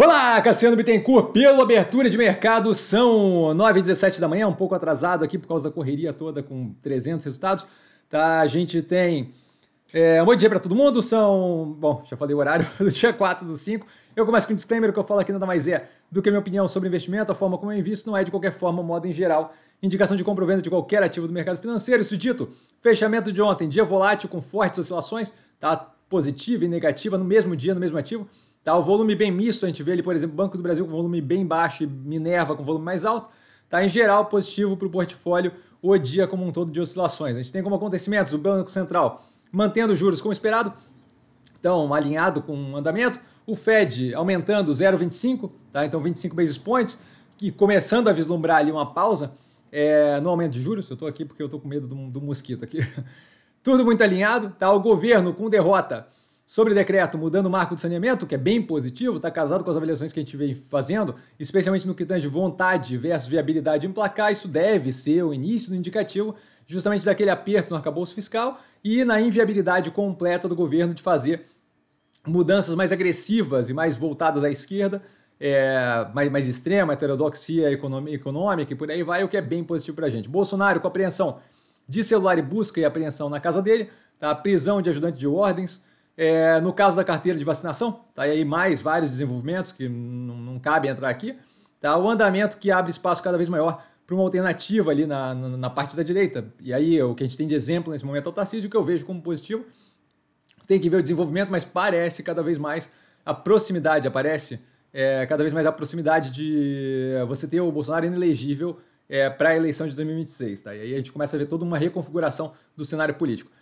Olá, Cassiano Bittencourt, pela abertura de mercado, são 9h17 da manhã, um pouco atrasado aqui por causa da correria toda com 300 resultados. Tá, a gente tem é, um bom dia para todo mundo, são, bom, já falei o horário, do dia 4 do 5. Eu começo com um disclaimer, o que eu falo aqui nada mais é do que a minha opinião sobre investimento, a forma como eu invisto, não é de qualquer forma, modo em geral, indicação de compra ou venda de qualquer ativo do mercado financeiro. Isso dito, fechamento de ontem, dia volátil com fortes oscilações, tá positiva e negativa no mesmo dia, no mesmo ativo. Tá? O volume bem misto, a gente vê ali, por exemplo, Banco do Brasil com volume bem baixo e Minerva com volume mais alto. Tá? Em geral, positivo para o portfólio o dia como um todo de oscilações. A gente tem como acontecimentos o Banco Central mantendo os juros como esperado, então alinhado com o andamento. O Fed aumentando 0,25, tá? então 25 basis points, e começando a vislumbrar ali uma pausa é, no aumento de juros. Eu estou aqui porque eu estou com medo do, do mosquito aqui. Tudo muito alinhado, tá? O governo com derrota Sobre decreto, mudando o marco de saneamento, que é bem positivo, está casado com as avaliações que a gente vem fazendo, especialmente no que tange vontade versus viabilidade de emplacar, isso deve ser o início do indicativo justamente daquele aperto no arcabouço fiscal e na inviabilidade completa do governo de fazer mudanças mais agressivas e mais voltadas à esquerda, é, mais, mais extrema, heterodoxia econômica e por aí vai, o que é bem positivo para a gente. Bolsonaro com apreensão de celular e busca e apreensão na casa dele, tá? prisão de ajudante de ordens, é, no caso da carteira de vacinação, tá aí mais vários desenvolvimentos que não, não cabe entrar aqui. Tá? O andamento que abre espaço cada vez maior para uma alternativa ali na, na, na, parte da direita. E aí o que a gente tem de exemplo nesse momento é o Tarcísio, que eu vejo como positivo. Tem que ver o desenvolvimento, mas parece cada vez mais a proximidade, aparece é, cada vez mais a proximidade de você ter o Bolsonaro inelegível é, para a eleição de 2026. Tá? E aí a gente começa a ver toda uma reconfiguração do cenário político.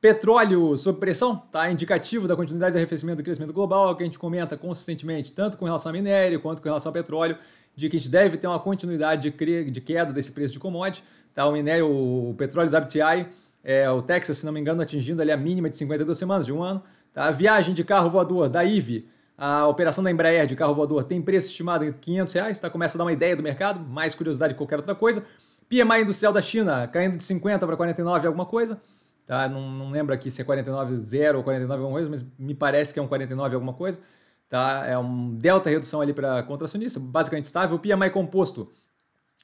Petróleo sob pressão, tá? Indicativo da continuidade do arrefecimento do crescimento global, que a gente comenta consistentemente, tanto com relação a minério quanto com relação ao petróleo, de que a gente deve ter uma continuidade de queda desse preço de commodity. Tá? O minério, o petróleo WTI, é, o Texas, se não me engano, atingindo ali a mínima de 52 semanas, de um ano. Tá? A viagem de carro voador da IVE, a operação da Embraer de carro voador tem preço estimado em 500 reais, tá? começa a dar uma ideia do mercado, mais curiosidade que qualquer outra coisa. PMI industrial da China caindo de 50 para 49 alguma coisa. Tá? Não, não lembro aqui se é 49,0 ou 49 alguma coisa, mas me parece que é um 49 alguma coisa. Tá? É um delta redução ali para contracionista, basicamente estável. O PMI composto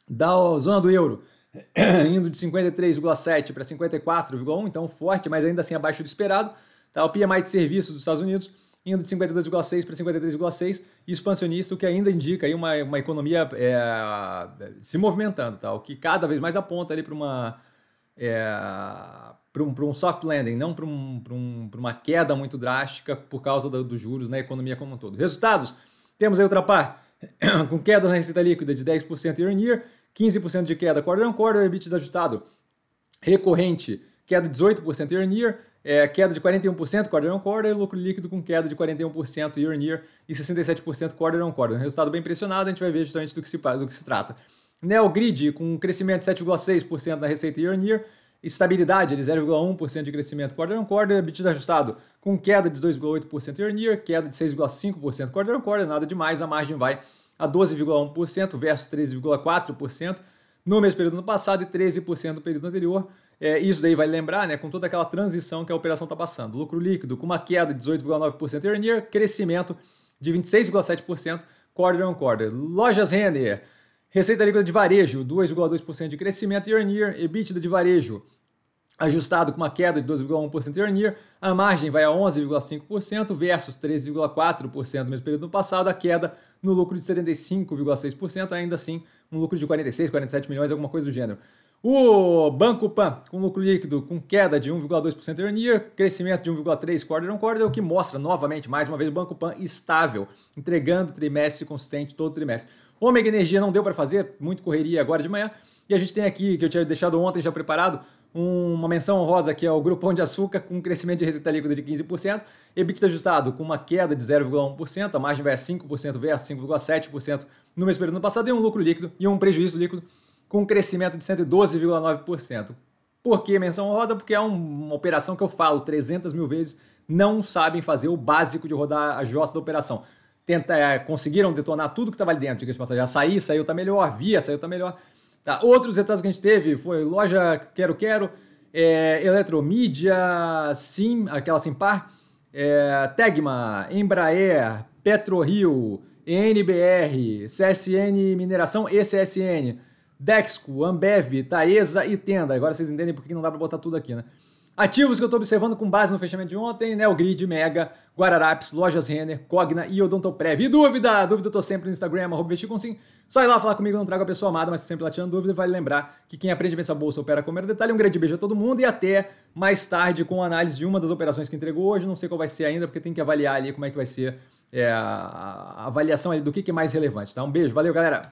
da zona do euro indo de 53,7 para 54,1, então forte, mas ainda assim abaixo do esperado. Tá? O PMI de serviços dos Estados Unidos indo de 52,6 para 53,6 e expansionista, o que ainda indica aí uma, uma economia é, se movimentando, tá? o que cada vez mais aponta ali para uma é, para um, um soft landing, não para um, um, uma queda muito drástica por causa dos do juros na economia como um todo. Resultados: temos aí o Trapar com queda na receita líquida de 10% year on year, 15% de queda quarter on quarter, EBITDA ajustado recorrente, queda de 18% year on year, é, queda de 41% quarter on quarter, lucro líquido com queda de 41% year on year e 67% quarter on quarter. Um resultado bem impressionado, a gente vai ver justamente do que se, do que se trata. Neogrid com crescimento de 7,6% na receita year on year, estabilidade de 0,1% de crescimento quarter on quarter, EBITDA ajustado com queda de 2,8% year on year, queda de 6,5% quarter on quarter, nada demais, a margem vai a 12,1% versus 13,4% no mesmo período no passado e 13% no período anterior. É, isso daí vai lembrar, né, com toda aquela transição que a operação está passando. Lucro líquido com uma queda de 18,9% year on year, crescimento de 26,7% quarter on quarter. Lojas Renner, receita líquida de varejo, 2,2% de crescimento year on year, EBITDA de varejo, ajustado com uma queda de 12,1% year on year, a margem vai a 11,5% versus 13,4% no mesmo período no passado, a queda no lucro de 75,6%, ainda assim um lucro de 46, 47 milhões, alguma coisa do gênero. O Banco Pan, com lucro líquido com queda de 1,2% year on year, crescimento de 1,3% quarter on quarter, o que mostra novamente, mais uma vez, o Banco Pan estável, entregando trimestre consistente todo trimestre. Ômega Energia não deu para fazer, muito correria agora de manhã, e a gente tem aqui, que eu tinha deixado ontem já preparado, uma menção honrosa que é o Grupo Pão de Açúcar com um crescimento de receita líquida de 15%, EBITDA ajustado com uma queda de 0,1%, a margem vai a 5% versus 5,7% no mesmo período passado, e um lucro líquido e um prejuízo líquido com um crescimento de 112,9%. Por que menção honrosa? Porque é uma operação que eu falo 300 mil vezes, não sabem fazer o básico de rodar a jossa da operação. Tenta, é, conseguiram detonar tudo que estava ali dentro, diga de passagem. Sair, saiu, tá melhor, via, saiu, tá melhor. Tá? Outros resultados que a gente teve foi loja Quero Quero, é, Eletromídia, Sim, aquela Simpar, é, Tegma, Embraer, PetroRio, NBR, CSN Mineração e CSN, Dexco, Ambev, Taesa e Tenda. Agora vocês entendem por que não dá para botar tudo aqui, né? Ativos que eu estou observando com base no fechamento de ontem, Neogrid, Mega, Guararapes, Lojas Renner, Cogna e Odontoprev. E dúvida? Dúvida eu tô sempre no Instagram, arroba sim. Só ir lá falar comigo, não trago a pessoa amada, mas sempre lá tirando dúvida. Vale lembrar que quem aprende a essa bolsa opera com o detalhe. Um grande beijo a todo mundo e até mais tarde com a análise de uma das operações que entregou hoje. Não sei qual vai ser ainda, porque tem que avaliar ali como é que vai ser é, a avaliação ali do que é mais relevante. Tá? Um beijo, valeu galera!